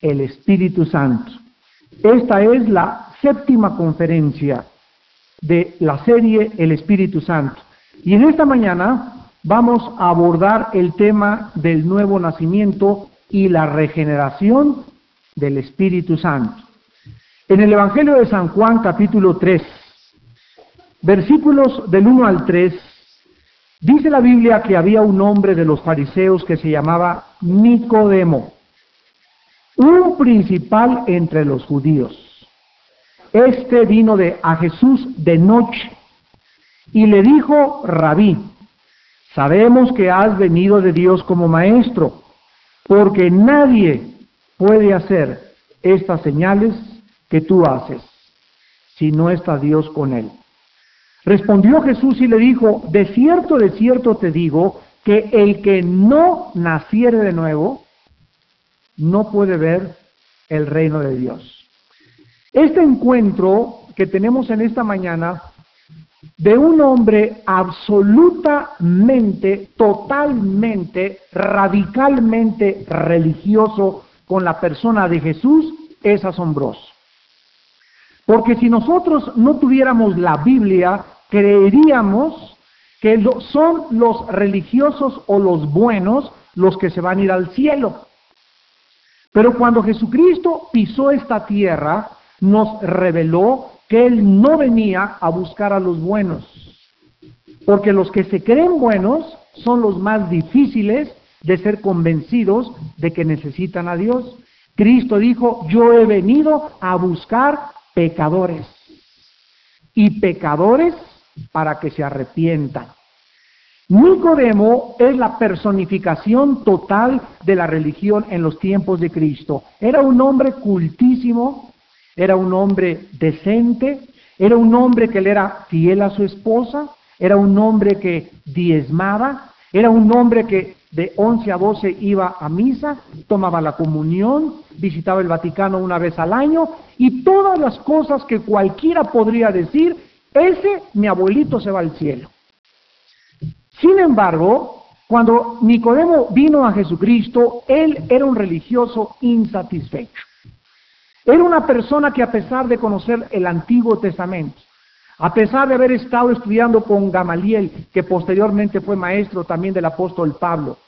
el Espíritu Santo. Esta es la séptima conferencia de la serie El Espíritu Santo. Y en esta mañana vamos a abordar el tema del nuevo nacimiento y la regeneración del Espíritu Santo. En el Evangelio de San Juan capítulo 3, versículos del 1 al 3, dice la Biblia que había un hombre de los fariseos que se llamaba Nicodemo, un principal entre los judíos. Este vino de, a Jesús de noche y le dijo, rabí, sabemos que has venido de Dios como maestro, porque nadie puede hacer estas señales que tú haces si no está Dios con él. Respondió Jesús y le dijo, de cierto, de cierto te digo, que el que no naciere de nuevo, no puede ver el reino de Dios. Este encuentro que tenemos en esta mañana de un hombre absolutamente, totalmente, radicalmente religioso con la persona de Jesús es asombroso. Porque si nosotros no tuviéramos la Biblia, creeríamos que son los religiosos o los buenos los que se van a ir al cielo. Pero cuando Jesucristo pisó esta tierra, nos reveló que Él no venía a buscar a los buenos, porque los que se creen buenos son los más difíciles de ser convencidos de que necesitan a Dios. Cristo dijo, yo he venido a buscar pecadores y pecadores para que se arrepientan. Nicodemo es la personificación total de la religión en los tiempos de Cristo. Era un hombre cultísimo, era un hombre decente, era un hombre que le era fiel a su esposa, era un hombre que diezmaba, era un hombre que de 11 a 12 iba a misa, tomaba la comunión, visitaba el Vaticano una vez al año y todas las cosas que cualquiera podría decir, ese mi abuelito se va al cielo. Sin embargo, cuando Nicodemo vino a Jesucristo, él era un religioso insatisfecho. Era una persona que a pesar de conocer el Antiguo Testamento, a pesar de haber estado estudiando con Gamaliel, que posteriormente fue maestro también del apóstol Pablo,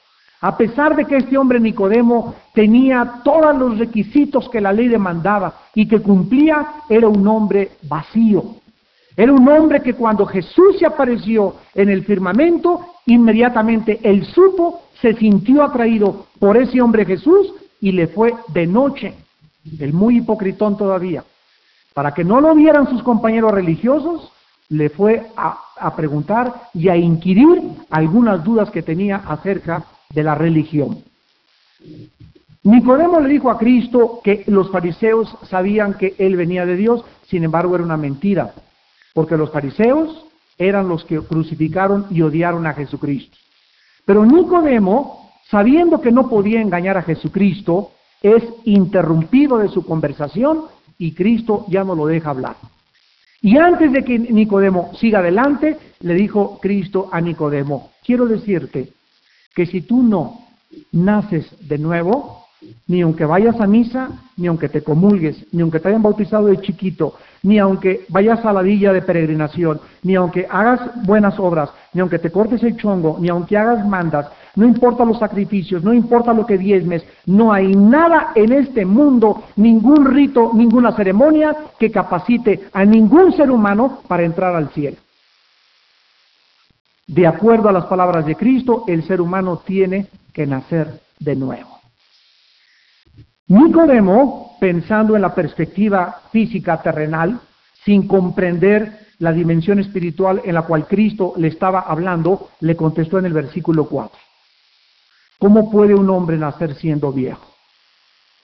a pesar de que este hombre Nicodemo tenía todos los requisitos que la ley demandaba y que cumplía, era un hombre vacío. Era un hombre que cuando Jesús se apareció en el firmamento, inmediatamente él supo, se sintió atraído por ese hombre Jesús y le fue de noche. El muy hipocritón todavía, para que no lo vieran sus compañeros religiosos, le fue a, preguntar y a inquirir algunas dudas que tenía acerca de la religión. Nicodemo le dijo a Cristo que los fariseos sabían que él venía de Dios, sin embargo era una mentira, porque los fariseos eran los que crucificaron y odiaron a Jesucristo. Pero Nicodemo, sabiendo que no podía engañar a Jesucristo, es interrumpido de su conversación y Cristo ya no lo deja hablar. Y antes de que Nicodemo siga adelante, le dijo Cristo a Nicodemo, quiero decirte que si tú no naces de nuevo, ni aunque vayas a misa, ni aunque te comulgues, ni aunque te hayan bautizado de chiquito, ni aunque vayas a la villa de peregrinación, ni aunque hagas buenas obras, ni aunque te cortes el chongo, ni aunque hagas mandas, no importa los sacrificios, no importa lo que diezmes, no hay nada en este mundo, ningún rito, ninguna ceremonia que capacite a ningún ser humano para entrar al cielo. De acuerdo a las palabras de Cristo, el ser humano tiene que nacer de nuevo. Nicodemo, pensando en la perspectiva física terrenal, sin comprender la dimensión espiritual en la cual Cristo le estaba hablando, le contestó en el versículo 4. ¿Cómo puede un hombre nacer siendo viejo?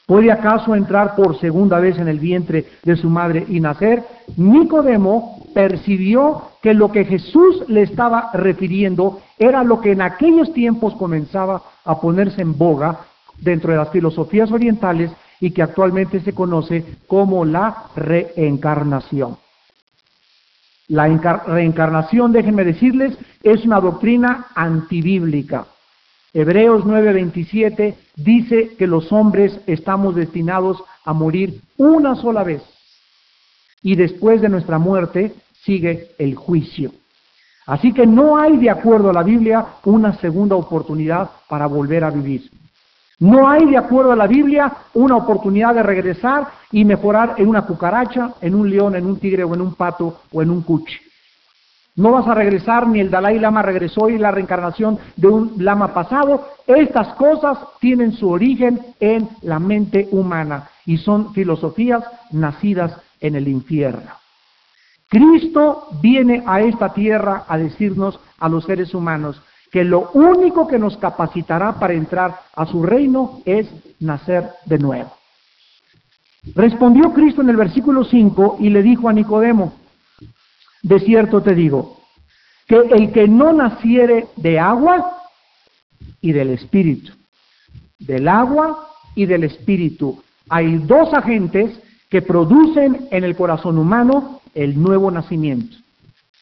¿Puede acaso entrar por segunda vez en el vientre de su madre y nacer? Nicodemo percibió que lo que Jesús le estaba refiriendo era lo que en aquellos tiempos comenzaba a ponerse en boga dentro de las filosofías orientales y que actualmente se conoce como la reencarnación. La reencarnación, déjenme decirles, es una doctrina antibíblica. Hebreos 9:27 dice que los hombres estamos destinados a morir una sola vez. Y después de nuestra muerte sigue el juicio. Así que no hay, de acuerdo a la Biblia, una segunda oportunidad para volver a vivir. No hay, de acuerdo a la Biblia, una oportunidad de regresar y mejorar en una cucaracha, en un león, en un tigre o en un pato o en un cuche. No vas a regresar, ni el Dalai Lama regresó y la reencarnación de un lama pasado. Estas cosas tienen su origen en la mente humana y son filosofías nacidas en el infierno. Cristo viene a esta tierra a decirnos a los seres humanos que lo único que nos capacitará para entrar a su reino es nacer de nuevo. Respondió Cristo en el versículo 5 y le dijo a Nicodemo, de cierto te digo, que el que no naciere de agua y del espíritu, del agua y del espíritu, hay dos agentes que producen en el corazón humano el nuevo nacimiento.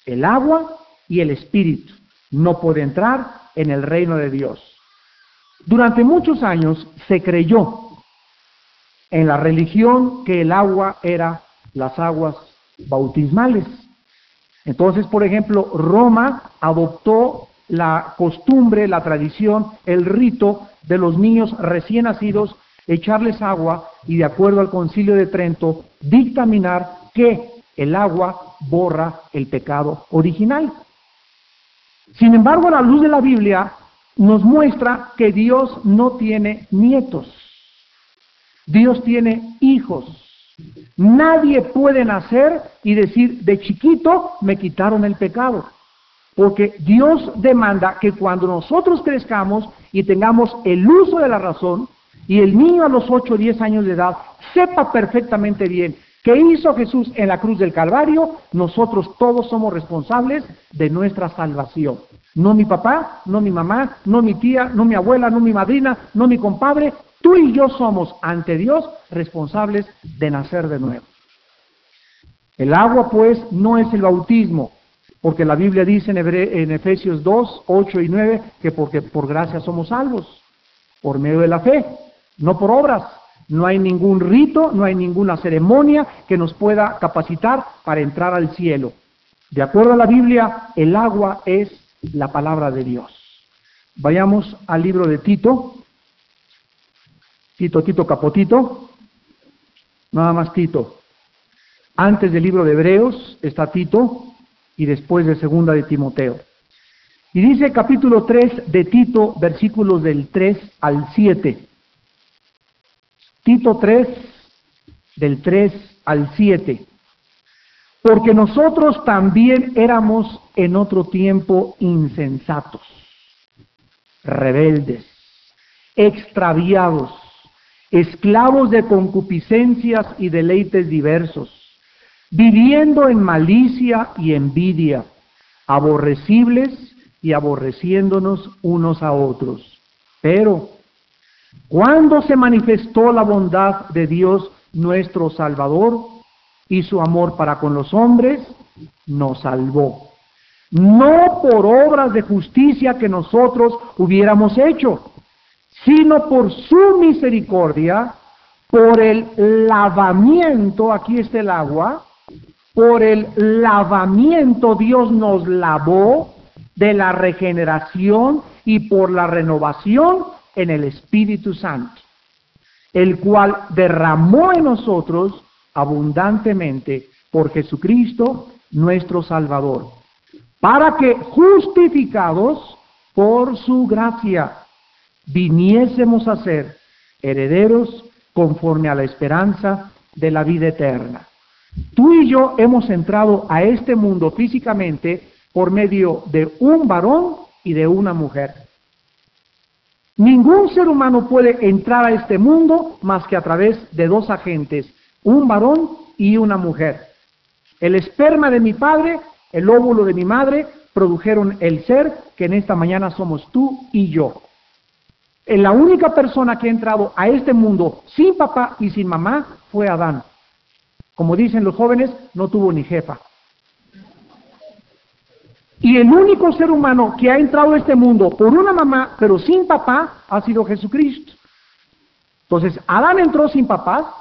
El agua y el espíritu no puede entrar en el reino de Dios. Durante muchos años se creyó en la religión que el agua era las aguas bautismales. Entonces, por ejemplo, Roma adoptó la costumbre, la tradición, el rito de los niños recién nacidos, echarles agua y de acuerdo al concilio de Trento, dictaminar que el agua borra el pecado original. Sin embargo, la luz de la Biblia nos muestra que Dios no tiene nietos. Dios tiene hijos. Nadie puede nacer y decir, de chiquito me quitaron el pecado. Porque Dios demanda que cuando nosotros crezcamos y tengamos el uso de la razón, y el niño a los 8 o 10 años de edad sepa perfectamente bien ¿Qué hizo Jesús en la cruz del Calvario? Nosotros todos somos responsables de nuestra salvación. No mi papá, no mi mamá, no mi tía, no mi abuela, no mi madrina, no mi compadre. Tú y yo somos ante Dios responsables de nacer de nuevo. El agua pues no es el bautismo, porque la Biblia dice en, Efesios 2, 8 y 9 que porque por gracia somos salvos, por medio de la fe, no por obras, no hay ningún rito, no hay ninguna ceremonia que nos pueda capacitar para entrar al cielo. De acuerdo a la Biblia, el agua es la palabra de Dios. Vayamos al libro de Tito. Tito, Tito, Capotito. Nada más Tito. Antes del libro de Hebreos está Tito y después de segunda de Timoteo. Y dice capítulo 3 de Tito, versículos del 3 al 7. Tito 3, del 3 al 7. Porque nosotros también éramos en otro tiempo insensatos, rebeldes, extraviados, esclavos de concupiscencias y deleites diversos, viviendo en malicia y envidia, aborrecibles y aborreciéndonos unos a otros. Pero cuando se manifestó la bondad de Dios nuestro Salvador y su amor para con los hombres, nos salvó. No por obras de justicia que nosotros hubiéramos hecho, sino por su misericordia, por el lavamiento, aquí está el agua, por el lavamiento Dios nos lavó de la regeneración y por la renovación en el Espíritu Santo, el cual derramó en nosotros abundantemente por Jesucristo nuestro Salvador, para que justificados por su gracia viniésemos a ser herederos conforme a la esperanza de la vida eterna. Tú y yo hemos entrado a este mundo físicamente por medio de un varón y de una mujer. Ningún ser humano puede entrar a este mundo más que a través de dos agentes, un varón y una mujer. El esperma de mi padre, el óvulo de mi madre, produjeron el ser que en esta mañana somos tú y yo. La única persona que ha entrado a este mundo sin papá y sin mamá fue Adán. Como dicen los jóvenes, no tuvo ni jefa. Y el único ser humano que ha entrado a este mundo por una mamá, pero sin papá, ha sido Jesucristo. Entonces, Adán entró sin papá,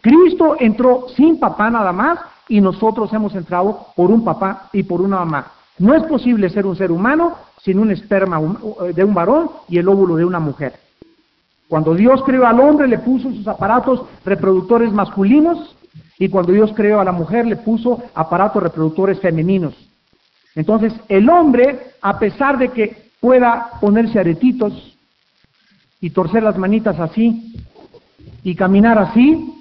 Cristo entró sin papá nada más, y nosotros hemos entrado por un papá y por una mamá. No es posible ser un ser humano sin un esperma de un varón y el óvulo de una mujer. Cuando Dios creó al hombre le puso sus aparatos reproductores masculinos y cuando Dios creó a la mujer le puso aparatos reproductores femeninos. Entonces, el hombre, a pesar de que pueda ponerse aretitos y torcer las manitas así y caminar así,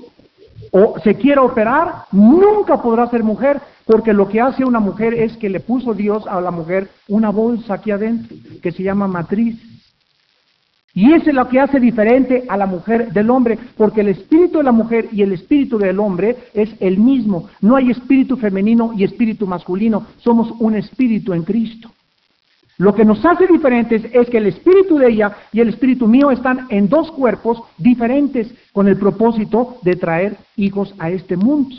o se quiera operar, nunca podrá ser mujer, porque lo que hace una mujer es que le puso Dios a la mujer una bolsa aquí adentro, que se llama matriz. Y eso es lo que hace diferente a la mujer del hombre, porque el espíritu de la mujer y el espíritu del hombre es el mismo. No hay espíritu femenino y espíritu masculino, somos un espíritu en Cristo. Lo que nos hace diferentes es que el espíritu de ella y el espíritu mío están en dos cuerpos diferentes con el propósito de traer hijos a este mundo.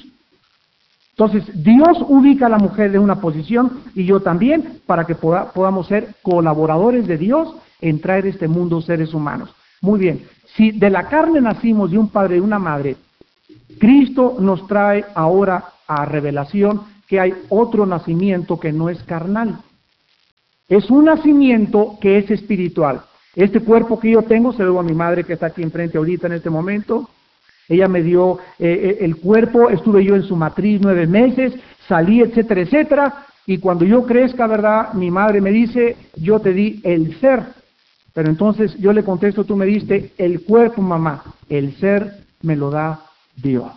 Entonces, Dios ubica a la mujer en una posición y yo también para que podamos ser colaboradores de Dios en traer este mundo seres humanos. Muy bien, si de la carne nacimos de un padre y una madre, Cristo nos trae ahora a revelación que hay otro nacimiento que no es carnal. Es un nacimiento que es espiritual. Este cuerpo que yo tengo, se lo a mi madre que está aquí enfrente ahorita en este momento. Ella me dio eh, eh, el cuerpo, estuve yo en su matriz nueve meses, salí, etcétera, etcétera. Y cuando yo crezca, ¿verdad? Mi madre me dice, yo te di el ser. Pero entonces yo le contesto, tú me diste el cuerpo, mamá, el ser me lo da Dios.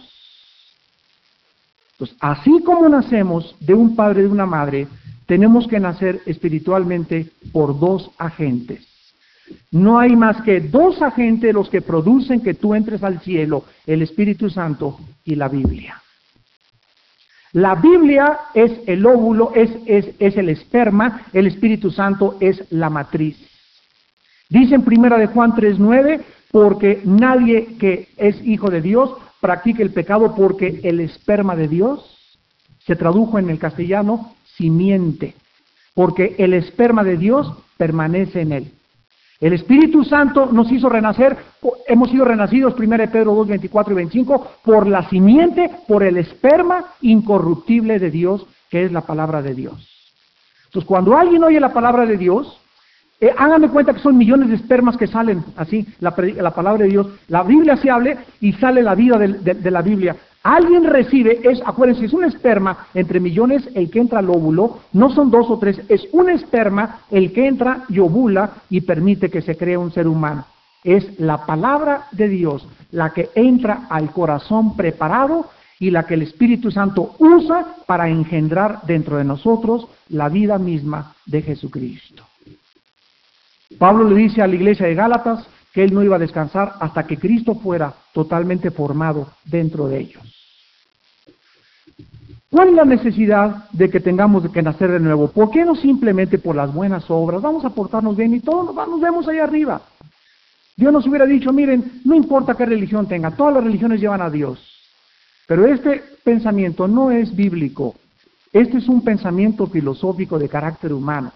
Entonces, así como nacemos de un padre y de una madre, tenemos que nacer espiritualmente por dos agentes. No hay más que dos agentes los que producen que tú entres al cielo, el Espíritu Santo y la Biblia. La Biblia es el óvulo, es, es, es el esperma, el Espíritu Santo es la matriz. Dice en primera de Juan 3.9, porque nadie que es hijo de Dios practique el pecado porque el esperma de Dios, se tradujo en el castellano, simiente, porque el esperma de Dios permanece en él. El Espíritu Santo nos hizo renacer, hemos sido renacidos, 1 Pedro 2, 24 y 25, por la simiente, por el esperma incorruptible de Dios, que es la palabra de Dios. Entonces, cuando alguien oye la palabra de Dios, eh, háganme cuenta que son millones de espermas que salen así, la, palabra de Dios. La Biblia se hable y sale la vida de, la Biblia. Alguien recibe, es, acuérdense, es un esperma entre millones el que entra al óvulo, no son dos o tres, es un esperma el que entra y ovula y permite que se cree un ser humano. Es la palabra de Dios la que entra al corazón preparado y la que el Espíritu Santo usa para engendrar dentro de nosotros la vida misma de Jesucristo. Pablo le dice a la iglesia de Gálatas que él no iba a descansar hasta que Cristo fuera totalmente formado dentro de ellos. ¿Cuál es la necesidad de que tengamos que nacer de nuevo? ¿Por qué no simplemente por las buenas obras? Vamos a portarnos bien y todos nos vemos ahí arriba. Dios nos hubiera dicho, miren, no importa qué religión tenga, todas las religiones llevan a Dios. Pero este pensamiento no es bíblico. Este es un pensamiento filosófico de carácter humano.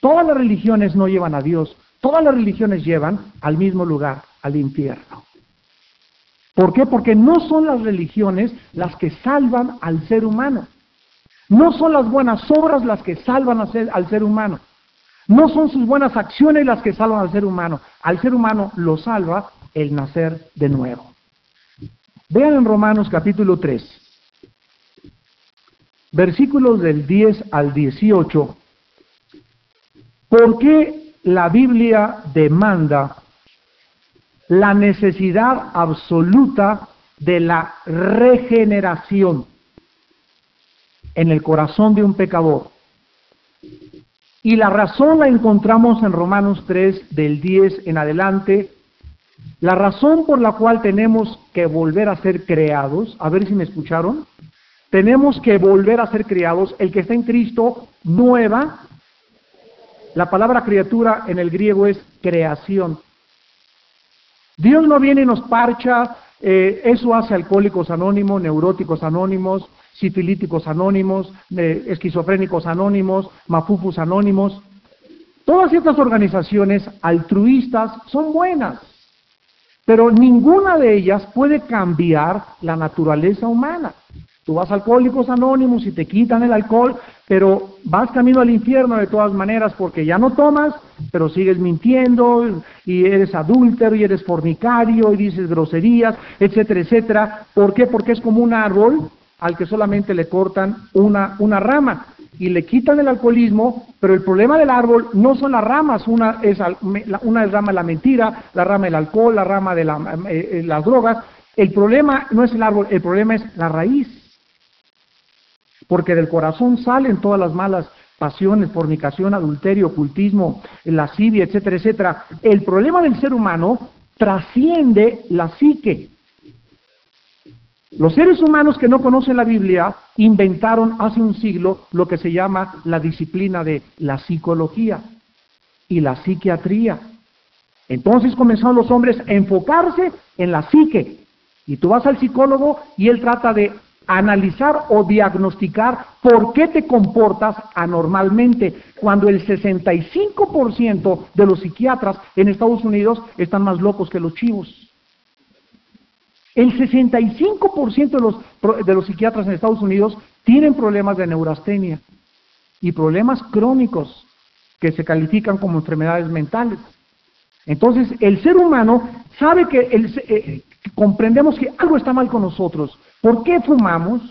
Todas las religiones no llevan a Dios, todas las religiones llevan al mismo lugar, al infierno. ¿Por qué? Porque no son las religiones las que salvan al ser humano. No son las buenas obras las que salvan al ser humano. No son sus buenas acciones las que salvan al ser humano. Al ser humano lo salva el nacer de nuevo. Vean en Romanos capítulo 3, versículos del 10 al 18 ¿Por qué la Biblia demanda la necesidad absoluta de la regeneración en el corazón de un pecador? Y la razón la encontramos en Romanos 3 del 10 en adelante. La razón por la cual tenemos que volver a ser creados, a ver si me escucharon, tenemos que volver a ser creados, el que está en Cristo, nueva la palabra criatura en el griego es creación. Dios no viene y nos parcha, eh, eso hace alcohólicos anónimos, neuróticos anónimos, sifilíticos anónimos, esquizofrénicos anónimos, mafufus anónimos. Todas estas organizaciones altruistas son buenas, pero ninguna de ellas puede cambiar la naturaleza humana. Tú vas Alcohólicos Anónimos y te quitan el alcohol, pero vas camino al infierno de todas maneras porque ya no tomas, pero sigues mintiendo y eres adúltero y eres fornicario y dices groserías, etcétera, etcétera. ¿Por qué? Porque es como un árbol al que solamente le cortan una, una rama y le quitan el alcoholismo, pero el problema del árbol no son las ramas, una es, una es rama de la mentira, la rama del alcohol, la rama de eh, eh, las drogas. El problema no es el árbol, el problema es la raíz porque del corazón salen todas las malas pasiones, fornicación, adulterio, ocultismo, lascivia, etcétera, etcétera. El problema del ser humano trasciende la psique. Los seres humanos que no conocen la Biblia inventaron hace un siglo lo que se llama la disciplina de la psicología y la psiquiatría. Entonces comenzaron los hombres a enfocarse en la psique. Y tú vas al psicólogo y él trata de analizar o diagnosticar por qué te comportas anormalmente, cuando el 65% de los psiquiatras en Estados Unidos están más locos que los chivos. El 65% de los, de los psiquiatras en Estados Unidos tienen problemas de neurastenia y problemas crónicos que se califican como enfermedades mentales. Entonces, el ser humano sabe que el, eh, comprendemos que algo está mal con nosotros. ¿Por qué fumamos?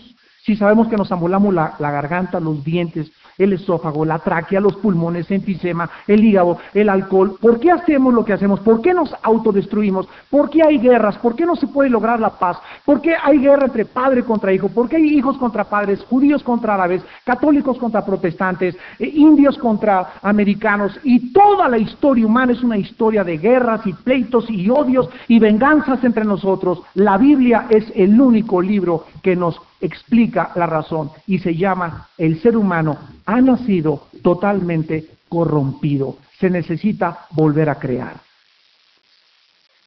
Si sabemos que nos amolamos la, la garganta, los dientes, el esófago, la tráquea, los pulmones, enfisema, el hígado, el alcohol. ¿Por qué hacemos lo que hacemos? ¿Por qué nos autodestruimos? ¿Por qué hay guerras? ¿Por qué no se puede lograr la paz? ¿Por qué hay guerra entre padre contra hijo? ¿Por qué hay hijos contra padres, judíos contra árabes, católicos contra protestantes, eh, indios contra americanos? Y toda la historia humana es una historia de guerras y pleitos y odios y venganzas entre nosotros. La Biblia es el único libro que nos explica la razón y se llama el ser humano ha nacido totalmente corrompido. Se necesita volver a crear.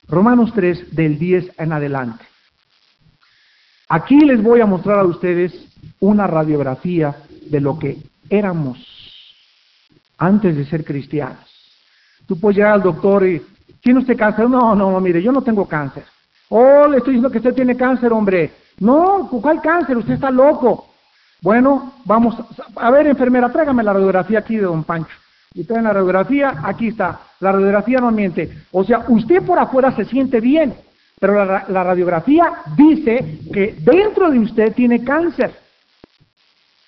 Romanos 3 del 10 en adelante. Aquí les voy a mostrar a ustedes una radiografía de lo que éramos antes de ser cristianos. Tú puedes llegar al doctor y, ¿tiene usted cáncer? No, no, no, mire, yo no tengo cáncer. Oh, le estoy diciendo que usted tiene cáncer, hombre. No, ¿cuál cáncer? Usted está loco. Bueno, vamos, a ver, enfermera, tráigame la radiografía aquí de don Pancho. Y traen la radiografía, aquí está. La radiografía no miente. O sea, usted por afuera se siente bien, pero la, la radiografía dice que dentro de usted tiene cáncer.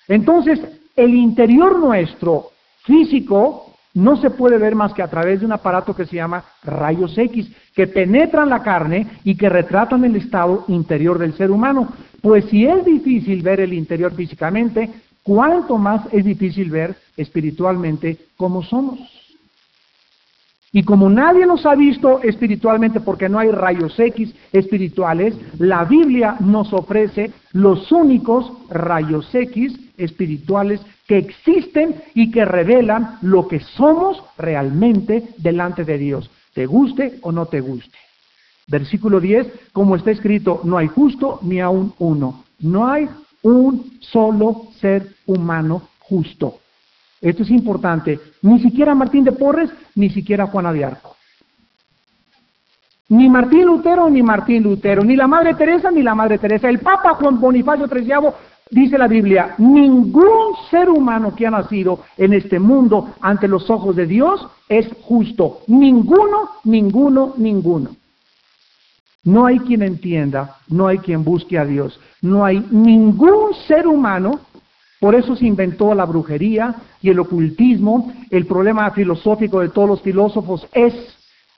Entonces, el interior nuestro, físico, no se puede ver más que a través de un aparato que se llama rayos X, que penetran la carne y que retratan el estado interior del ser humano. Pues si es difícil ver el interior físicamente, ¿cuánto más es difícil ver espiritualmente cómo somos? Y como nadie nos ha visto espiritualmente porque no hay rayos X espirituales, la Biblia nos ofrece los únicos rayos X espirituales existen y que revelan lo que somos realmente delante de Dios, te guste o no te guste. Versículo 10, como está escrito, no hay justo ni aún uno. No hay un solo ser humano justo. Esto es importante. Ni siquiera Martín de Porres, ni siquiera Juana de Arco. Ni Martín Lutero, ni Martín Lutero, ni la Madre Teresa, ni la Madre Teresa. El Papa Juan Bonifacio XIII dice la Biblia, ningún ser humano que ha nacido en este mundo ante los ojos de Dios es justo. Ninguno, ninguno, ninguno. No hay quien entienda, no hay quien busque a Dios, no hay ningún ser humano por eso se inventó la brujería y el ocultismo. El problema filosófico de todos los filósofos es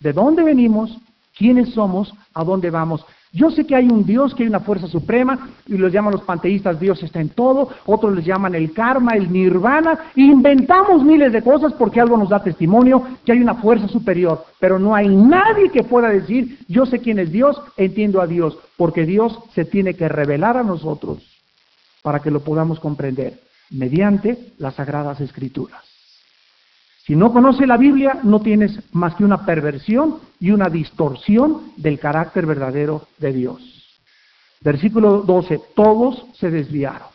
de dónde venimos, quiénes somos, a dónde vamos. Yo sé que hay un Dios, que hay una fuerza suprema, y los llaman los panteístas, Dios está en todo, otros les llaman el karma, el nirvana, inventamos miles de cosas porque algo nos da testimonio que hay una fuerza superior, pero no hay nadie que pueda decir, yo sé quién es Dios, entiendo a Dios, porque Dios se tiene que revelar a nosotros para que lo podamos comprender mediante las sagradas escrituras. Si no conoce la Biblia, no tienes más que una perversión y una distorsión del carácter verdadero de Dios. Versículo 12, todos se desviaron.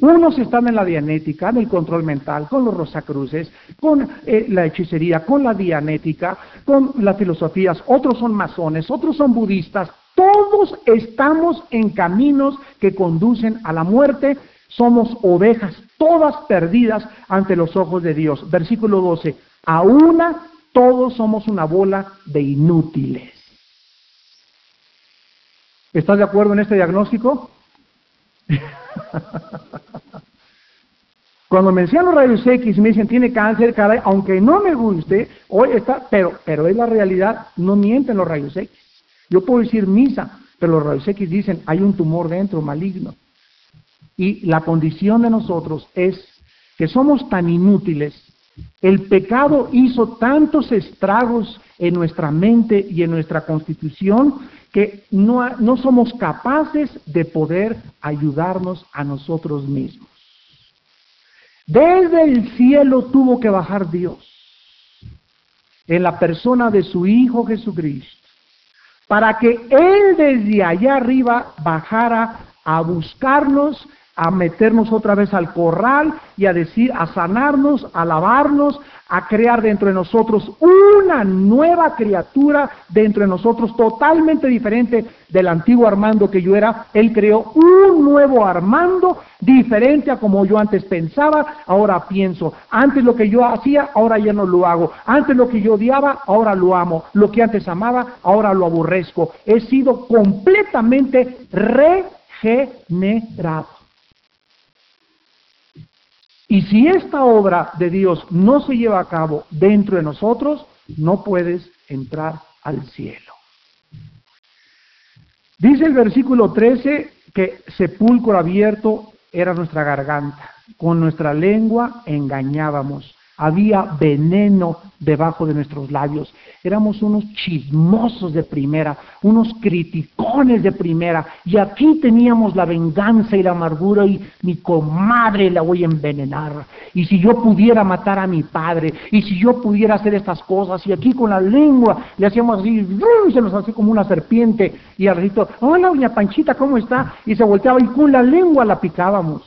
Unos están en la dianética, en el control mental, con los rosacruces, con eh, la hechicería, con la dianética, con las filosofías. Otros son masones, otros son budistas. Todos estamos en caminos que conducen a la muerte. Somos ovejas, todas perdidas ante los ojos de Dios. Versículo 12. A una, todos somos una bola de inútiles. ¿Estás de acuerdo en este diagnóstico? Cuando me decían los rayos X me dicen tiene cáncer, cada, aunque no me guste, hoy está, pero, pero es la realidad, no mienten los rayos X. Yo puedo decir misa, pero los rayos X dicen hay un tumor dentro maligno. Y la condición de nosotros es que somos tan inútiles. El pecado hizo tantos estragos en nuestra mente y en nuestra constitución que no, no somos capaces de poder ayudarnos a nosotros mismos. Desde el cielo tuvo que bajar Dios en la persona de su Hijo Jesucristo, para que Él desde allá arriba bajara a buscarnos, a meternos otra vez al corral y a decir, a sanarnos, a lavarnos, a crear dentro de nosotros una nueva criatura dentro de nosotros totalmente diferente del antiguo Armando que yo era. Él creó un nuevo Armando diferente a como yo antes pensaba, ahora pienso. Antes lo que yo hacía, ahora ya no lo hago. Antes lo que yo odiaba, ahora lo amo. Lo que antes amaba, ahora lo aborrezco. He sido completamente regenerado. Y si esta obra de Dios no se lleva a cabo dentro de nosotros, no puedes entrar al cielo. Dice el versículo 13 que sepulcro abierto era nuestra garganta, con nuestra lengua engañábamos había veneno debajo de nuestros labios. Éramos unos chismosos de primera, unos criticones de primera. Y aquí teníamos la venganza y la amargura y mi comadre la voy a envenenar. Y si yo pudiera matar a mi padre, y si yo pudiera hacer estas cosas, y aquí con la lengua le hacíamos así, se nos hacía como una serpiente. Y al rito, hola doña Panchita, ¿cómo está? Y se volteaba y con la lengua la picábamos.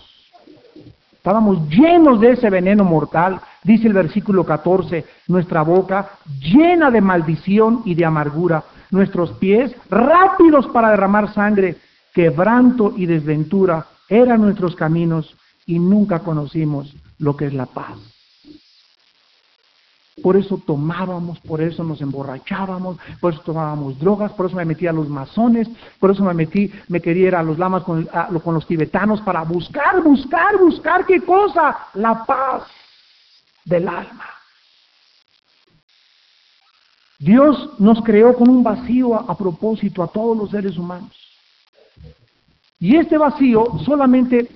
Estábamos llenos de ese veneno mortal. Dice el versículo 14, nuestra boca llena de maldición y de amargura, nuestros pies rápidos para derramar sangre, quebranto y desventura eran nuestros caminos y nunca conocimos lo que es la paz. Por eso tomábamos, por eso nos emborrachábamos, por eso tomábamos drogas, por eso me metí a los masones, por eso me metí, me quería ir a los lamas con, con los tibetanos para buscar, buscar, buscar qué cosa, la paz del alma. Dios nos creó con un vacío a, propósito a todos los seres humanos. Y este vacío solamente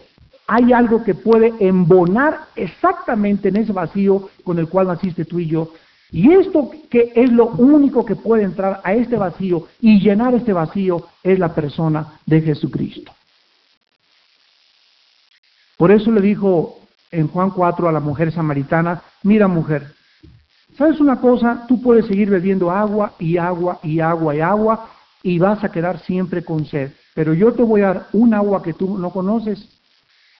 hay algo que puede embonar exactamente en ese vacío con el cual naciste tú y yo. Y esto que es lo único que puede entrar a este vacío y llenar este vacío es la persona de Jesucristo. Por eso le dijo en Juan 4 a la mujer samaritana, mira mujer, ¿sabes una cosa? Tú puedes seguir bebiendo agua y agua y agua y agua y vas a quedar siempre con sed, pero yo te voy a dar un agua que tú no conoces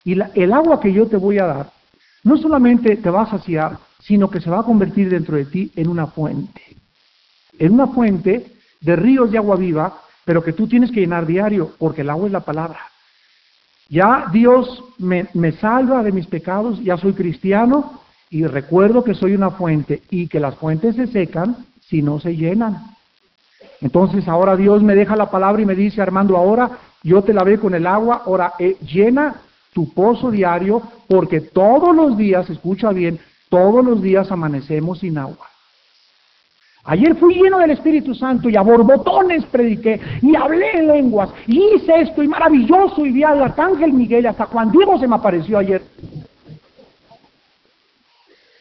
y el agua que yo te voy a dar no solamente te va a saciar, sino que se va a convertir dentro de ti en una fuente, en una fuente de ríos de agua viva, pero que tú tienes que llenar diario, porque el agua es la palabra. Ya Dios me, salva de mis pecados, ya soy cristiano y recuerdo que soy una fuente y que las fuentes se secan si no se llenan. Entonces ahora Dios me deja la palabra y me dice, Armando, ahora yo te lavé con el agua, ahora eh, llena tu pozo diario porque todos los días, escucha bien, todos los días amanecemos sin agua. Ayer fui lleno del Espíritu Santo y a borbotones prediqué y hablé en lenguas y hice esto y maravilloso y vi al arcángel Miguel hasta Juan Diego se me apareció ayer.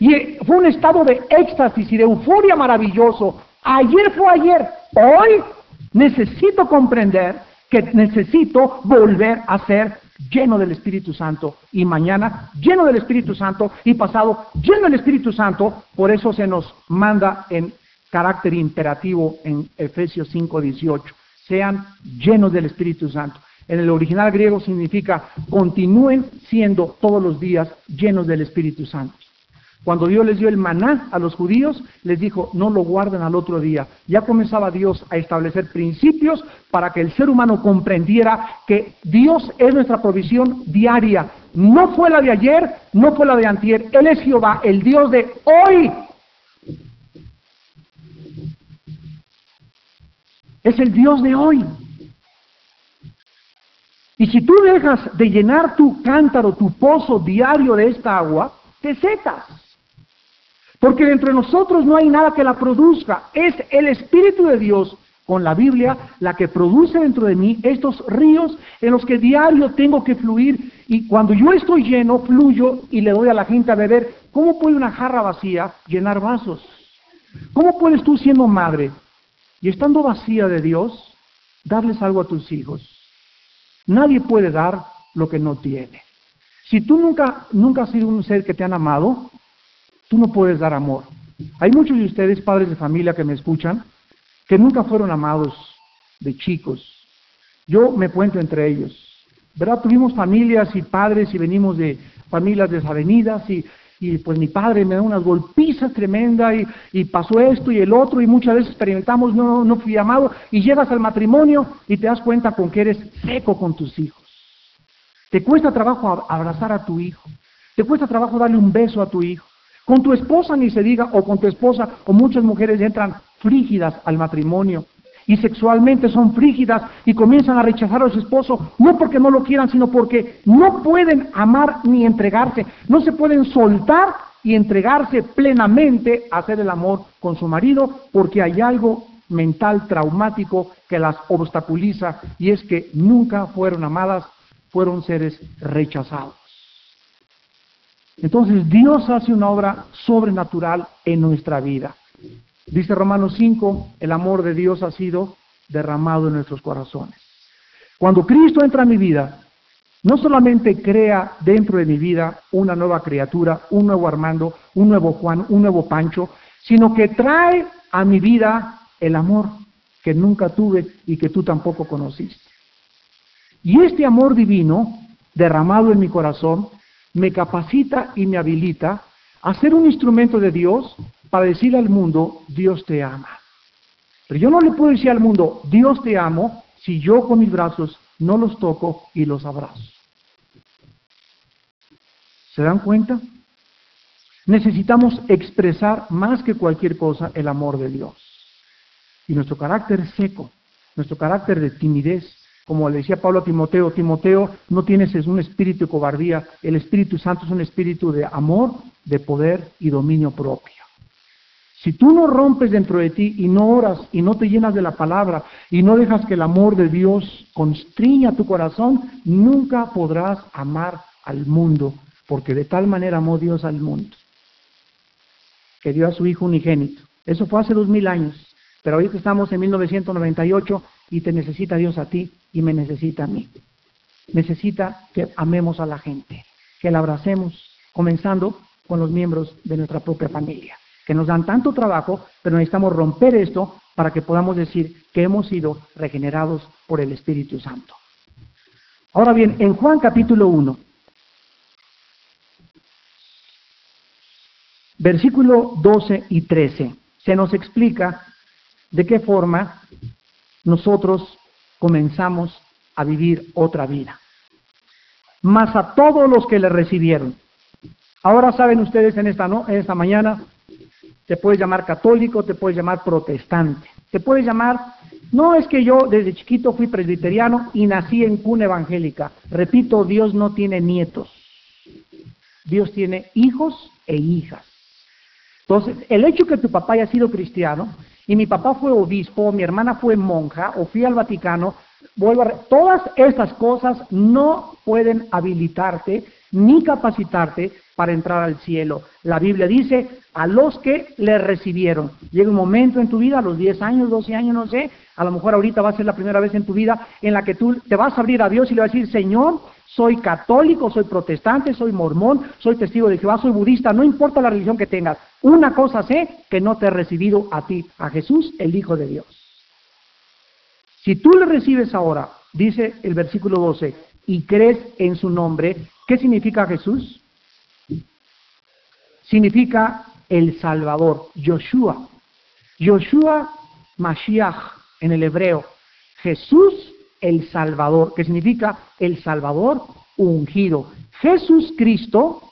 Y fue un estado de éxtasis y de euforia maravilloso. Ayer fue ayer. Hoy necesito comprender que necesito volver a ser lleno del Espíritu Santo y mañana lleno del Espíritu Santo y pasado lleno del Espíritu Santo. Por eso se nos manda en carácter imperativo en Efesios 5:18. Sean llenos del Espíritu Santo. En el original griego significa continúen siendo todos los días llenos del Espíritu Santo. Cuando Dios les dio el maná a los judíos, les dijo, no lo guarden al otro día. Ya comenzaba Dios a establecer principios para que el ser humano comprendiera que Dios es nuestra provisión diaria. No fue la de ayer, no fue la de antier. Él es Jehová, el Dios de hoy. Es el Dios de hoy. Y si tú dejas de llenar tu cántaro, tu pozo diario de esta agua, te secas. Porque dentro de nosotros no hay nada que la produzca. Es el Espíritu de Dios con la Biblia la que produce dentro de mí estos ríos en los que diario tengo que fluir. Y cuando yo estoy lleno, fluyo y le doy a la gente a beber. ¿Cómo puede una jarra vacía llenar vasos? ¿Cómo puedes tú siendo madre y estando vacía de Dios, darles algo a tus hijos? Nadie puede dar lo que no tiene. Si tú nunca, nunca has sido un ser que te han amado, tú no puedes dar amor. Hay muchos de ustedes, padres de familia, que me escuchan, que nunca fueron amados de chicos. Yo me cuento entre ellos. ¿Verdad? Tuvimos familias y padres y venimos de familias desavenidas y, y pues mi padre me da unas golpizas tremendas y, y, pasó esto y el otro y muchas veces experimentamos, no, no fui amado y llegas al matrimonio y te das cuenta con que eres seco con tus hijos. Te cuesta trabajo abrazar a tu hijo, te cuesta trabajo darle un beso a tu hijo. Con tu esposa ni se diga, o con tu esposa, o muchas mujeres entran frígidas al matrimonio y sexualmente son frígidas y comienzan a rechazar a su esposo, no porque no lo quieran, sino porque no pueden amar ni entregarse, no se pueden soltar y entregarse plenamente a hacer el amor con su marido, porque hay algo mental traumático que las obstaculiza y es que nunca fueron amadas, fueron seres rechazados. Entonces Dios hace una obra sobrenatural en nuestra vida. Dice Romanos 5, el amor de Dios ha sido derramado en nuestros corazones. Cuando Cristo entra en mi vida, no solamente crea dentro de mi vida una nueva criatura, un nuevo Armando, un nuevo Juan, un nuevo Pancho, sino que trae a mi vida el amor que nunca tuve y que tú tampoco conociste. Y este amor divino, derramado en mi corazón, me capacita y me habilita a ser un instrumento de Dios para decirle al mundo, Dios te ama. Pero yo no le puedo decir al mundo, Dios te amo, si yo con mis brazos no los toco y los abrazo. ¿Se dan cuenta? Necesitamos expresar más que cualquier cosa el amor de Dios. Y nuestro carácter seco, nuestro carácter de timidez, como le decía Pablo a Timoteo, Timoteo, no tienes un espíritu de cobardía, el Espíritu Santo es un espíritu de amor, de poder y dominio propio. Si tú no rompes dentro de ti y no oras y no te llenas de la palabra y no dejas que el amor de Dios constriña tu corazón, nunca podrás amar al mundo, porque de tal manera amó Dios al mundo, que dio a su Hijo unigénito. Eso fue hace dos mil años, pero ahorita estamos en 1998 y te necesita Dios a ti y me necesita a mí. Necesita que amemos a la gente, que la abracemos, comenzando con los miembros de nuestra propia familia, que nos dan tanto trabajo, pero necesitamos romper esto para que podamos decir que hemos sido regenerados por el Espíritu Santo. Ahora bien, en Juan capítulo 1, versículo 12 y 13, se nos explica de qué forma nosotros comenzamos a vivir otra vida. Más a todos los que le recibieron. Ahora saben ustedes en esta, ¿no? en esta mañana, te puedes llamar católico, te puedes llamar protestante, te puedes llamar, no es que yo desde chiquito fui presbiteriano y nací en cuna evangélica. Repito, Dios no tiene nietos. Dios tiene hijos e hijas. Entonces, el hecho que tu papá haya sido cristiano y mi papá fue obispo, mi hermana fue monja, o fui al Vaticano, vuelvo a... Todas estas cosas no pueden habilitarte ni capacitarte para entrar al cielo. La Biblia dice, a los que le recibieron. Llega un momento en tu vida, a los 10 años, 12 años, no sé, a lo mejor ahorita va a ser la primera vez en tu vida en la que tú te vas a abrir a Dios y le vas a decir, Señor, soy católico, soy protestante, soy mormón, soy testigo de Jehová, soy budista, no importa la religión que tengas. Una cosa sé, que no te he recibido a ti, a Jesús, el Hijo de Dios. Si tú le recibes ahora dice el versículo 12, y crees en su nombre, ¿qué significa Jesús? Significa el Salvador, Yoshua. Yoshua Mashiach en el hebreo. Jesús el Salvador, que significa el Salvador ungido. Jesús Cristo,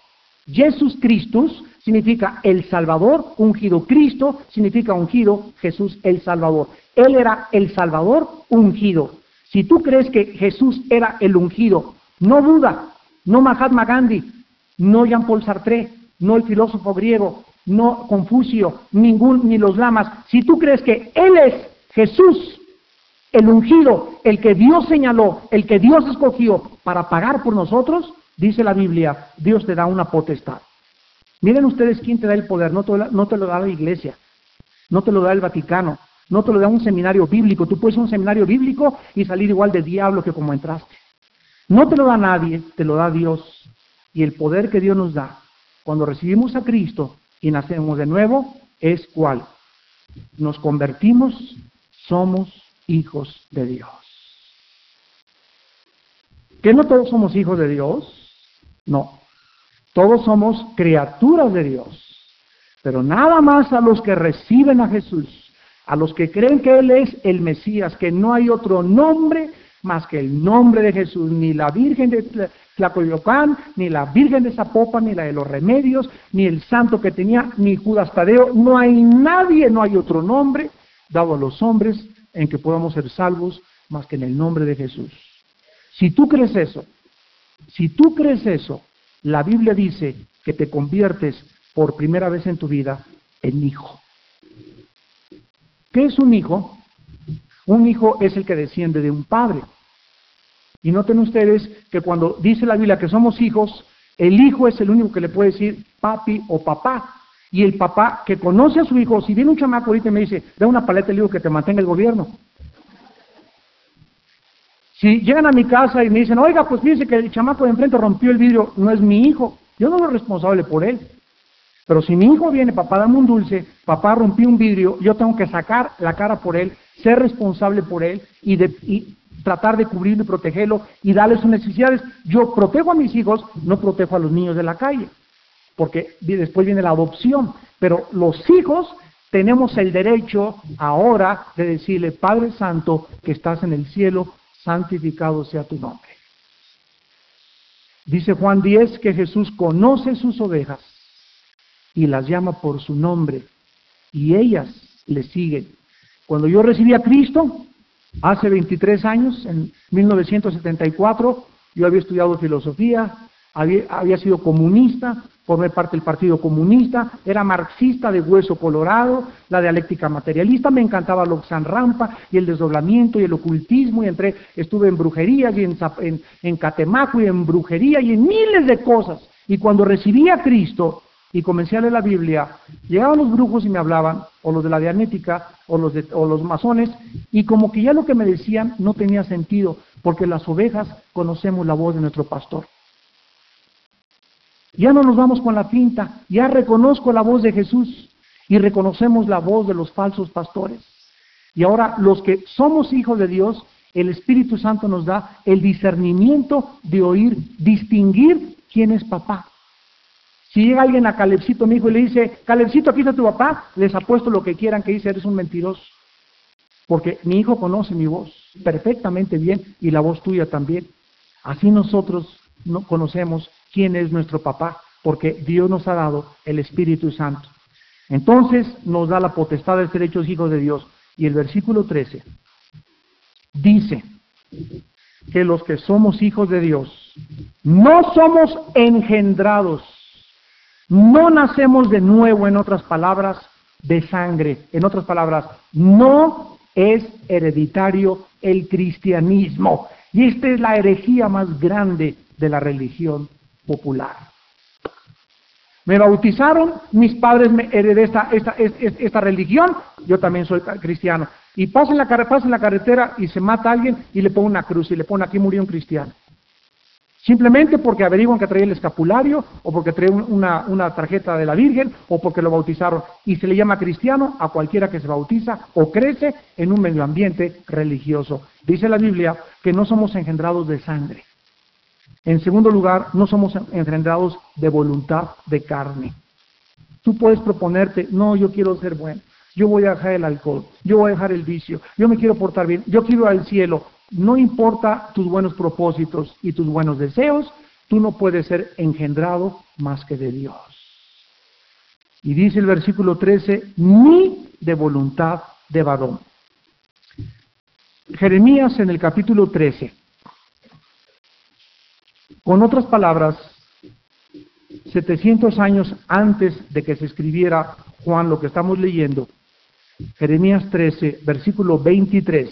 Jesús Christus, significa el Salvador ungido. Cristo significa ungido, Jesús el Salvador. Él era el Salvador ungido. Si tú crees que Jesús era el ungido, no duda, no Mahatma Gandhi, no Jean-Paul Sartre, no el filósofo griego, no Confucio, ningún, ni los lamas. Si tú crees que Él es Jesús, el ungido, el que Dios señaló, el que Dios escogió para pagar por nosotros, dice la Biblia, Dios te da una potestad. Miren ustedes quién te da el poder, no te, no te lo da la iglesia, no te lo da el Vaticano, no te lo da un seminario bíblico. Tú puedes ir a un seminario bíblico y salir igual de diablo que como entraste. No te lo da nadie, te lo da Dios. Y el poder que Dios nos da cuando recibimos a Cristo y nacemos de nuevo es cuál. Nos convertimos, somos hijos de Dios. ¿Que no todos somos hijos de Dios? No. Todos somos criaturas de Dios. Pero nada más a los que reciben a Jesús, a los que creen que Él es el Mesías, que no hay otro nombre más que el nombre de Jesús, ni la Virgen de Tlacoyocán, ni la Virgen de Zapopan, ni la de los Remedios, ni el santo que tenía, ni Judas Tadeo, no hay nadie, no hay otro nombre dado a los hombres en que podamos ser salvos más que en el nombre de Jesús. Si tú crees eso, si tú crees eso, la Biblia dice que te conviertes por primera vez en tu vida en hijo. ¿Qué es un hijo? Un hijo es el que desciende de un padre. Y noten ustedes que cuando dice la Biblia que somos hijos, el hijo es el único que le puede decir papi o papá. Y el papá que conoce a su hijo, si viene un chamaco ahorita y me dice, da una paleta, le digo que te mantenga el gobierno. Si llegan a mi casa y me dicen, oiga, pues fíjense que el chamaco de enfrente rompió el vidrio, no es mi hijo, yo no soy responsable por él. Pero si mi hijo viene, papá, dame un dulce, papá rompió un vidrio, yo tengo que sacar la cara por él, ser responsable por él y, de, tratar de cubrirlo y protegerlo y darle sus necesidades. Yo protejo a mis hijos, no protejo a los niños de la calle, porque después viene la adopción. Pero los hijos tenemos el derecho ahora de decirle, Padre Santo, que estás en el cielo, santificado sea tu nombre. Dice Juan 10 que Jesús conoce sus ovejas y las llama por su nombre y ellas le siguen. Cuando yo recibí a Cristo, hace 23 años, en 1974, yo había estudiado filosofía, había, sido comunista, formé parte del Partido Comunista, era marxista de hueso colorado, la dialéctica materialista, me encantaba Loxan Rampa y el desdoblamiento y el ocultismo, y entré, estuve en brujería y en, en, en Catemaco y en brujería y en miles de cosas. Y cuando recibí a Cristo, y comencé a leer la Biblia, llegaban los brujos y me hablaban, o los de la dianética, o los, de, o los masones, y como que ya lo que me decían no tenía sentido, porque las ovejas conocemos la voz de nuestro pastor. Ya no nos vamos con la pinta, ya reconozco la voz de Jesús y reconocemos la voz de los falsos pastores. Y ahora los que somos hijos de Dios, el Espíritu Santo nos da el discernimiento de oír, distinguir quién es papá si llega alguien a Calebcito, mi hijo, y le dice, Calebcito, aquí está tu papá, les apuesto lo que quieran que dice, eres un mentiroso. Porque mi hijo conoce mi voz perfectamente bien y la voz tuya también. Así nosotros no conocemos quién es nuestro papá, porque Dios nos ha dado el Espíritu Santo. Entonces nos da la potestad de ser hechos hijos de Dios. Y el versículo 13 dice que los que somos hijos de Dios no somos engendrados no nacemos de nuevo, en otras palabras, de sangre. En otras palabras, no es hereditario el cristianismo. Y esta es la herejía más grande de la religión popular. Me bautizaron, mis padres me heredé esta, esta, religión, yo también soy cristiano. Y paso en, la, paso en la carretera y se mata alguien y le pongo una cruz y le pone aquí murió un cristiano. Simplemente porque averiguan que traía el escapulario, o porque traía una, una, tarjeta de la Virgen, o porque lo bautizaron. Y se le llama cristiano a cualquiera que se bautiza o crece en un medio ambiente religioso. Dice la Biblia que no somos engendrados de sangre. En segundo lugar, no somos engendrados de voluntad de carne. Tú puedes proponerte, no, yo quiero ser bueno, yo voy a dejar el alcohol, yo voy a dejar el vicio, yo me quiero portar bien, yo quiero ir al cielo. No importa tus buenos propósitos y tus buenos deseos, tú no puedes ser engendrado más que de Dios. Y dice el versículo 13, ni de voluntad de varón. Jeremías en el capítulo 13. Con otras palabras, 700 años antes de que se escribiera Juan lo que estamos leyendo, Jeremías 13, versículo 23,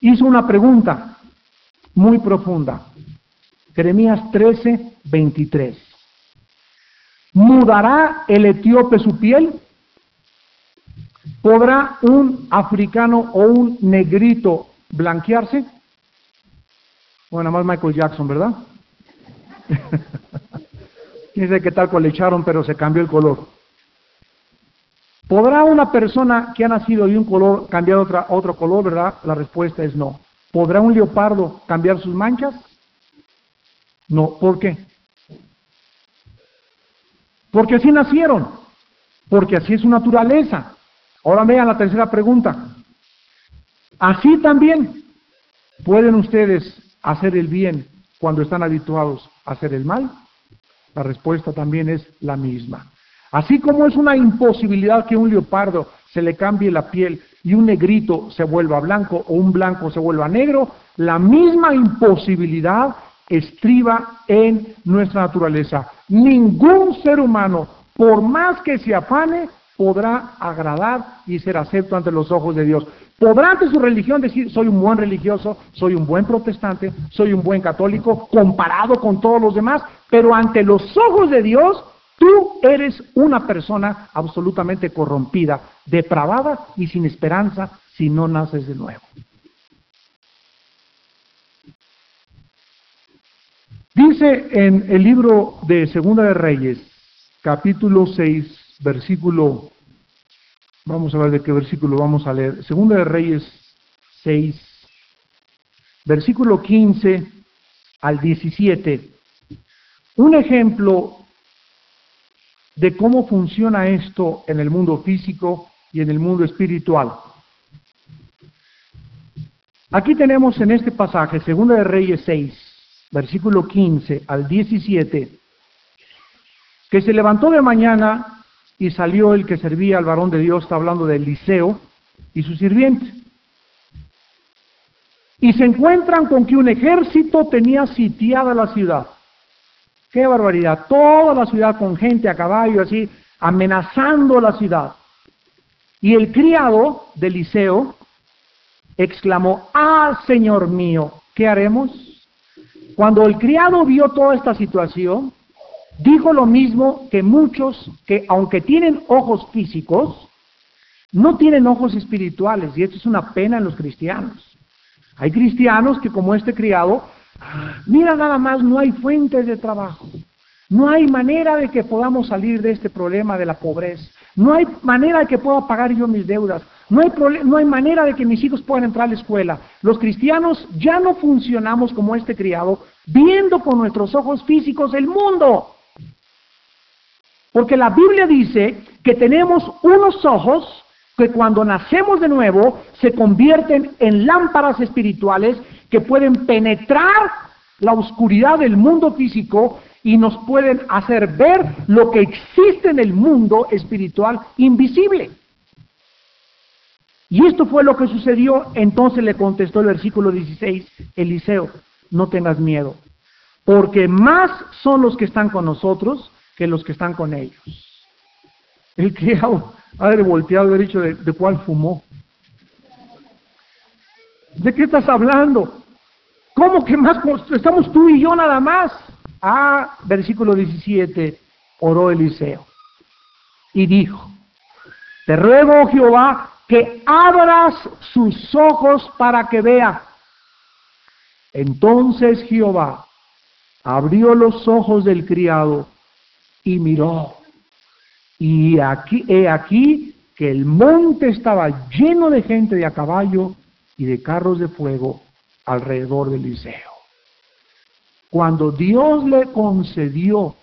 hizo una pregunta muy profunda. Jeremías 13, 23. ¿Mudará el etíope su piel? ¿Podrá un africano o un negrito blanquearse? Bueno, más Michael Jackson, ¿verdad? Sabe qué tal le echaron, pero se cambió el color. ¿Podrá una persona que ha nacido de un color cambiar otra, otro color, verdad? La respuesta es no. ¿Podrá un leopardo cambiar sus manchas? No. ¿Por qué? Porque así nacieron. Porque así es su naturaleza. Ahora vean la tercera pregunta. Así también pueden ustedes hacer el bien cuando están habituados a hacer el mal. La respuesta también es la misma. Así como es una imposibilidad que un leopardo se le cambie la piel y un negrito se vuelva blanco o un blanco se vuelva negro, la misma imposibilidad estriba en nuestra naturaleza. Ningún ser humano, por más que se afane, podrá agradar y ser acepto ante los ojos de Dios. Podrá ante su religión decir, soy un buen religioso, soy un buen protestante, soy un buen católico, comparado con todos los demás, pero ante los ojos de Dios, tú eres una persona absolutamente corrompida, depravada y sin esperanza si no naces de nuevo. Dice en el libro de Segunda de Reyes, capítulo 6, versículo, vamos a ver de qué versículo vamos a leer, Segunda de Reyes 6, versículo 15 al 17, un ejemplo de cómo funciona esto en el mundo físico y en el mundo espiritual. Aquí tenemos en este pasaje, Segunda de Reyes 6, versículo 15 al 17, que se levantó de mañana y salió el que servía al varón de Dios, está hablando de Eliseo y su sirviente. Y se encuentran con que un ejército tenía sitiada la ciudad. ¡Qué barbaridad! Toda la ciudad con gente a caballo, así, amenazando la ciudad. Y el criado de Eliseo exclamó, ¡Ah, Señor mío! ¿Qué haremos? Cuando el criado vio toda esta situación, dijo lo mismo que muchos que aunque tienen ojos físicos, no tienen ojos espirituales, y esto es una pena en los cristianos. Hay cristianos que como este criado, mira nada más, no hay fuentes de trabajo, no hay manera de que podamos salir de este problema de la pobreza, no hay manera de que pueda pagar yo mis deudas, no hay, no hay manera de que mis hijos puedan entrar a la escuela. Los cristianos ya no funcionamos como este criado, viendo con nuestros ojos físicos el mundo. Porque la Biblia dice que tenemos unos ojos que cuando nacemos de nuevo se convierten en lámparas espirituales que pueden penetrar la oscuridad del mundo físico y nos pueden hacer ver lo que existe en el mundo espiritual invisible. Y esto fue lo que sucedió. Entonces le contestó el versículo 16, Eliseo, no tengas miedo, porque más son los que están con nosotros que los que están con ellos. El criado ha de volteado haber dicho de, de cuál fumó. ¿De qué estás hablando? ¿Cómo que más? Estamos tú y yo nada más. Ah, versículo 17, oró Eliseo y dijo, te ruego Jehová que abras sus ojos para que vea. Entonces Jehová abrió los ojos del criado y miró. Y he aquí que el monte estaba lleno de gente de a caballo y de carros de fuego alrededor del liceo. Cuando Dios le concedió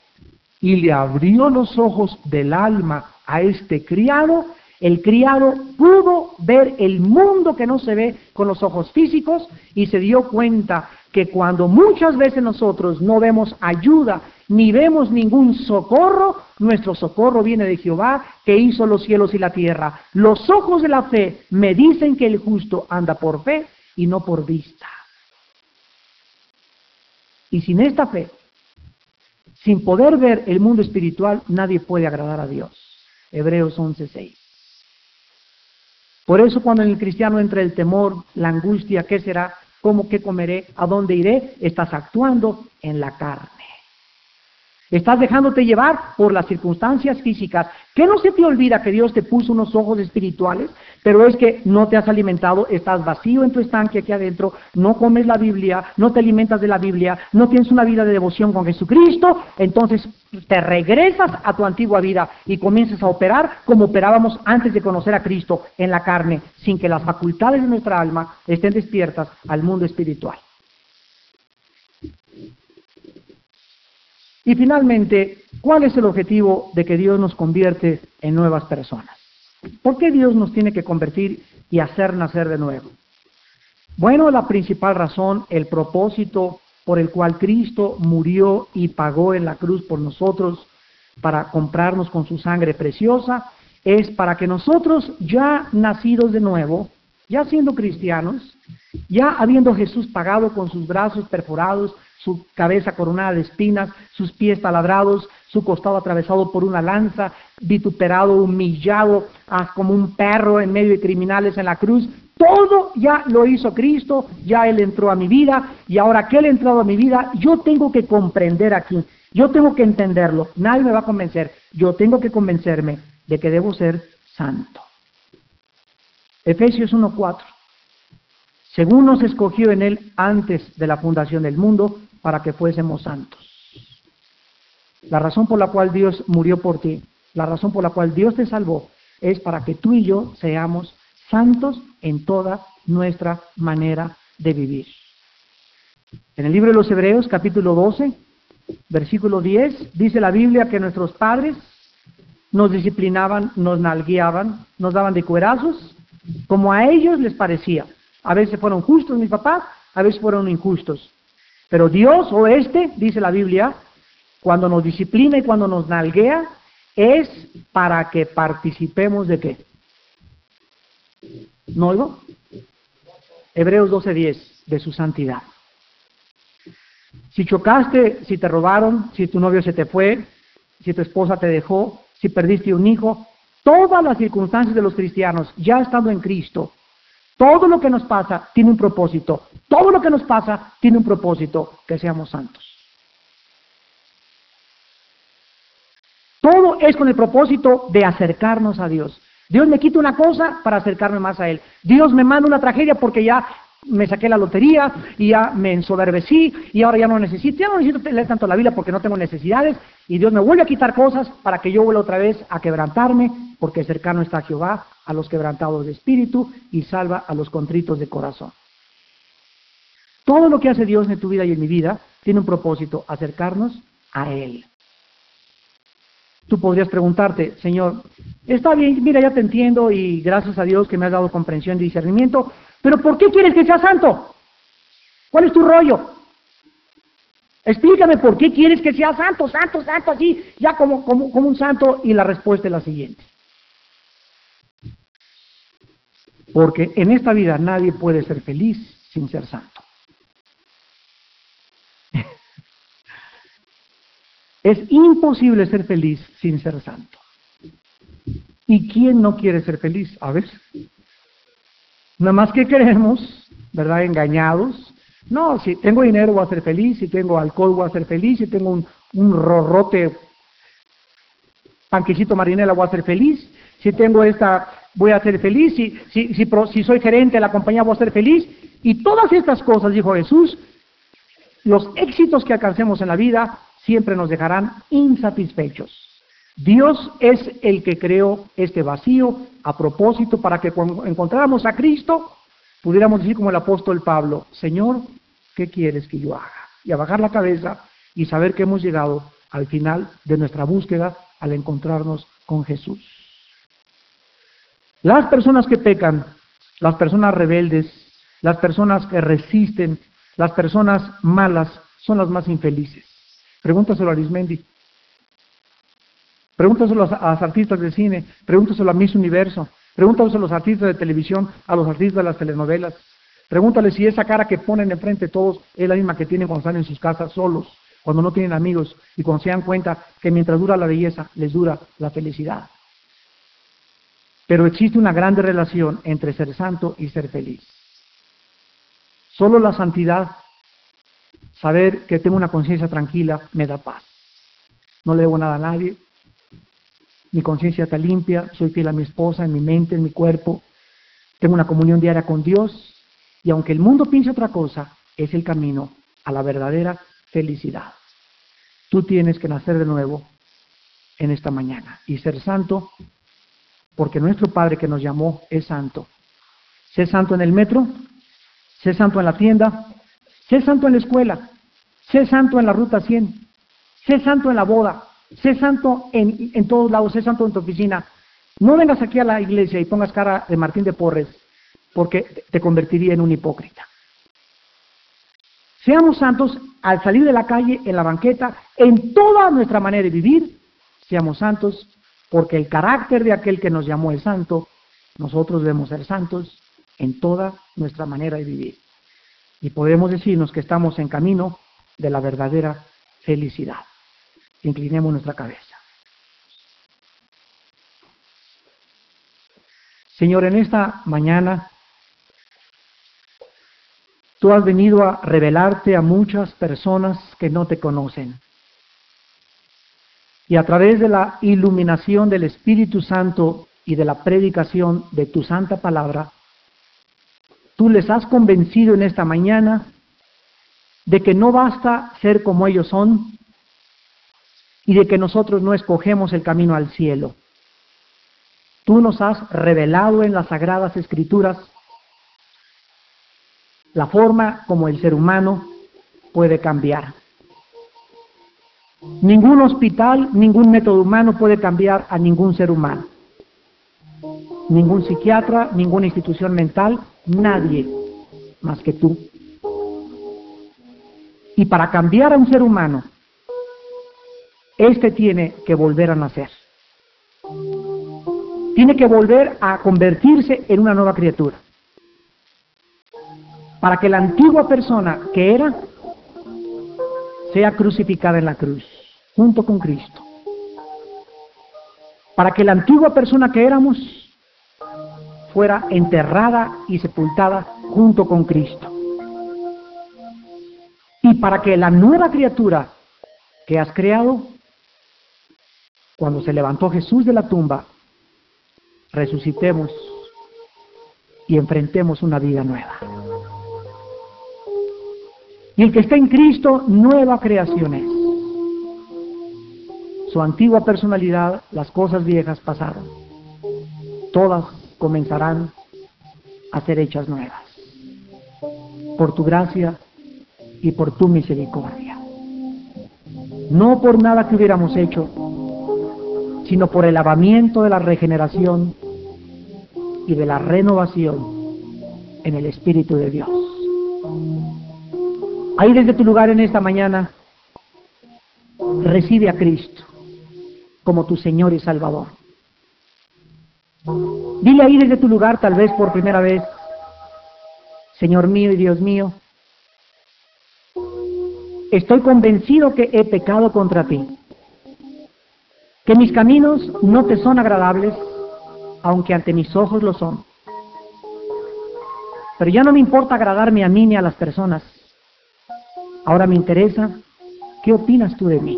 y le abrió los ojos del alma a este criado, el criado pudo ver el mundo que no se ve con los ojos físicos y se dio cuenta que cuando muchas veces nosotros no vemos ayuda ni vemos ningún socorro, nuestro socorro viene de Jehová que hizo los cielos y la tierra. Los ojos de la fe me dicen que el justo anda por fe y no por vista. Y sin esta fe, sin poder ver el mundo espiritual, nadie puede agradar a Dios. Hebreos 11:6. Por eso cuando en el cristiano entra el temor, la angustia, ¿qué será? ¿Cómo qué comeré? ¿A dónde iré? Estás actuando en la carne. Estás dejándote llevar por las circunstancias físicas. Que no se te olvida que Dios te puso unos ojos espirituales, pero es que no te has alimentado, estás vacío en tu estanque aquí adentro, no comes la Biblia, no te alimentas de la Biblia, no tienes una vida de devoción con Jesucristo, entonces te regresas a tu antigua vida y comienzas a operar como operábamos antes de conocer a Cristo en la carne, sin que las facultades de nuestra alma estén despiertas al mundo espiritual. Y finalmente, ¿cuál es el objetivo de que Dios nos convierte en nuevas personas? ¿Por qué Dios nos tiene que convertir y hacer nacer de nuevo? Bueno, la principal razón, el propósito por el cual Cristo murió y pagó en la cruz por nosotros para comprarnos con su sangre preciosa, es para que nosotros ya nacidos de nuevo, ya siendo cristianos, ya habiendo Jesús pagado con sus brazos perforados, su cabeza coronada de espinas, sus pies taladrados, su costado atravesado por una lanza, vituperado, humillado, ah, como un perro en medio de criminales en la cruz. Todo ya lo hizo Cristo, ya Él entró a mi vida y ahora que Él ha entrado a mi vida, yo tengo que comprender aquí, yo tengo que entenderlo, nadie me va a convencer, yo tengo que convencerme de que debo ser santo. Efesios 1.4. Según nos escogió en Él antes de la fundación del mundo, para que fuésemos santos. La razón por la cual Dios murió por ti, la razón por la cual Dios te salvó, es para que tú y yo seamos santos en toda nuestra manera de vivir. En el libro de los Hebreos, capítulo 12, versículo 10, dice la Biblia que nuestros padres nos disciplinaban, nos nalgueaban, nos daban de cuerazos, como a ellos les parecía. A veces fueron justos mis papás, a veces fueron injustos. Pero Dios o este, dice la Biblia, cuando nos disciplina y cuando nos nalguea, es para que participemos de qué. ¿No oigo? Hebreos 12:10, de su santidad. Si chocaste, si te robaron, si tu novio se te fue, si tu esposa te dejó, si perdiste un hijo, todas las circunstancias de los cristianos, ya estando en Cristo, todo lo que nos pasa tiene un propósito. Todo lo que nos pasa tiene un propósito, que seamos santos. Todo es con el propósito de acercarnos a Dios. Dios me quita una cosa para acercarme más a Él. Dios me manda una tragedia porque ya me saqué la lotería y ya me ensoberbecí y ahora ya no necesito, ya no necesito leer tanto la Biblia porque no tengo necesidades y Dios me vuelve a quitar cosas para que yo vuelva otra vez a quebrantarme porque cercano está Jehová a los quebrantados de espíritu y salva a los contritos de corazón. Todo lo que hace Dios en tu vida y en mi vida tiene un propósito, acercarnos a Él. Tú podrías preguntarte, Señor, está bien, mira, ya te entiendo y gracias a Dios que me has dado comprensión y discernimiento, pero ¿por qué quieres que sea santo? ¿Cuál es tu rollo? Explícame por qué quieres que sea santo, santo, santo, así, ya como, como, como un santo. Y la respuesta es la siguiente. Porque en esta vida nadie puede ser feliz sin ser santo. es imposible ser feliz sin ser santo. ¿Y quién no quiere ser feliz? A ver. Nada más que queremos, ¿verdad? Engañados. No, si tengo dinero voy a ser feliz, si tengo alcohol voy a ser feliz, si tengo un, un rorrote panquecito marinela voy a ser feliz, si tengo esta voy a ser feliz, si, si, si, si soy gerente de la compañía voy a ser feliz. Y todas estas cosas, dijo Jesús, los éxitos que alcancemos en la vida siempre nos dejarán insatisfechos. Dios es el que creó este vacío a propósito para que cuando encontráramos a Cristo, pudiéramos decir como el apóstol Pablo, Señor, ¿qué quieres que yo haga? Y a bajar la cabeza y saber que hemos llegado al final de nuestra búsqueda al encontrarnos con Jesús. Las personas que pecan, las personas rebeldes, las personas que resisten, las personas malas, son las más infelices. Pregúntaselo a Arismendi. Pregúntaselo a los artistas de cine, pregúntaselo a Miss Universo, pregúntaselo a los artistas de televisión, a los artistas de las telenovelas. Pregúntale si esa cara que ponen enfrente todos es la misma que tienen cuando están en sus casas solos, cuando no tienen amigos y cuando se dan cuenta que mientras dura la belleza, les dura la felicidad. Pero existe una grande relación entre ser santo y ser feliz. Solo la santidad, saber que tengo una conciencia tranquila, me da paz. No le debo nada a nadie. Mi conciencia está limpia, soy fiel a mi esposa, en mi mente, en mi cuerpo. Tengo una comunión diaria con Dios. Y aunque el mundo piense otra cosa, es el camino a la verdadera felicidad. Tú tienes que nacer de nuevo en esta mañana y ser santo porque nuestro Padre que nos llamó es santo. Sé santo en el metro, sé santo en la tienda, sé santo en la escuela, sé santo en la ruta 100, sé santo en la boda, sé santo en, todos lados, sé santo en tu oficina. No vengas aquí a la iglesia y pongas cara de Martín de Porres, porque te convertiría en un hipócrita. Seamos santos al salir de la calle, en la banqueta, en toda nuestra manera de vivir, seamos santos porque el carácter de aquel que nos llamó es santo, nosotros debemos ser santos en toda nuestra manera de vivir. Y podemos decirnos que estamos en camino de la verdadera felicidad. Inclinemos nuestra cabeza. Señor, en esta mañana tú has venido a revelarte a muchas personas que no te conocen y a través de la iluminación del Espíritu Santo y de la predicación de tu santa palabra, tú les has convencido en esta mañana de que no basta ser como ellos son y de que nosotros no escogemos el camino al cielo. Tú nos has revelado en las sagradas escrituras la forma como el ser humano puede cambiar. Ningún hospital, ningún método humano puede cambiar a ningún ser humano. Ningún psiquiatra, ninguna institución mental, nadie más que tú. Y para cambiar a un ser humano, éste tiene que volver a nacer. Tiene que volver a convertirse en una nueva criatura. Para que la antigua persona que era sea crucificada en la cruz, junto con Cristo. Para que la antigua persona que éramos fuera enterrada y sepultada junto con Cristo. Y para que la nueva criatura que has creado, cuando se levantó Jesús de la tumba, resucitemos y enfrentemos una vida nueva. Y el que está en Cristo, nueva creación es. Su antigua personalidad, las cosas viejas pasaron. Todas comenzarán a ser hechas nuevas. Por tu gracia y por tu misericordia. No por nada que hubiéramos hecho, sino por el lavamiento de la regeneración y de la renovación en el Espíritu de Dios. Ahí desde tu lugar en esta mañana, recibe a Cristo como tu Señor y Salvador. Dile ahí desde tu lugar, tal vez por primera vez, Señor mío y Dios mío, estoy convencido que he pecado contra ti, que mis caminos no te son agradables, aunque ante mis ojos lo son. Pero ya no me importa agradarme a mí ni a las personas. Ahora me interesa, ¿qué opinas tú de mí?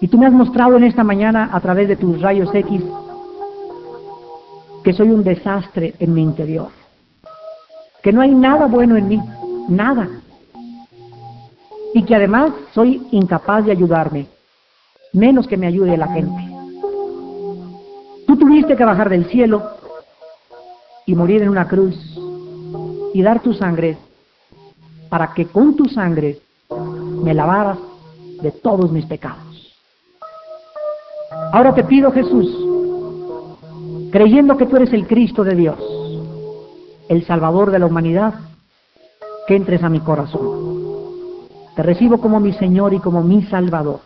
Y tú me has mostrado en esta mañana a través de tus rayos X que soy un desastre en mi interior, que no hay nada bueno en mí, nada, y que además soy incapaz de ayudarme, menos que me ayude la gente. Tú tuviste que bajar del cielo y morir en una cruz y dar tu sangre para que con tu sangre me lavaras de todos mis pecados. Ahora te pido, Jesús, creyendo que tú eres el Cristo de Dios, el Salvador de la humanidad, que entres a mi corazón. Te recibo como mi Señor y como mi Salvador,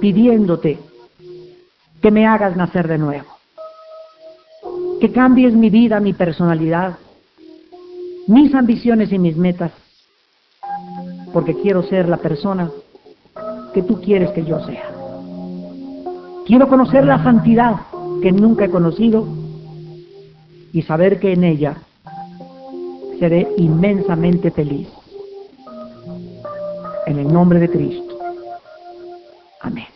pidiéndote que me hagas nacer de nuevo, que cambies mi vida, mi personalidad, mis ambiciones y mis metas, porque quiero ser la persona que tú quieres que yo sea. Quiero conocer la santidad que nunca he conocido y saber que en ella seré inmensamente feliz. En el nombre de Cristo. Amén.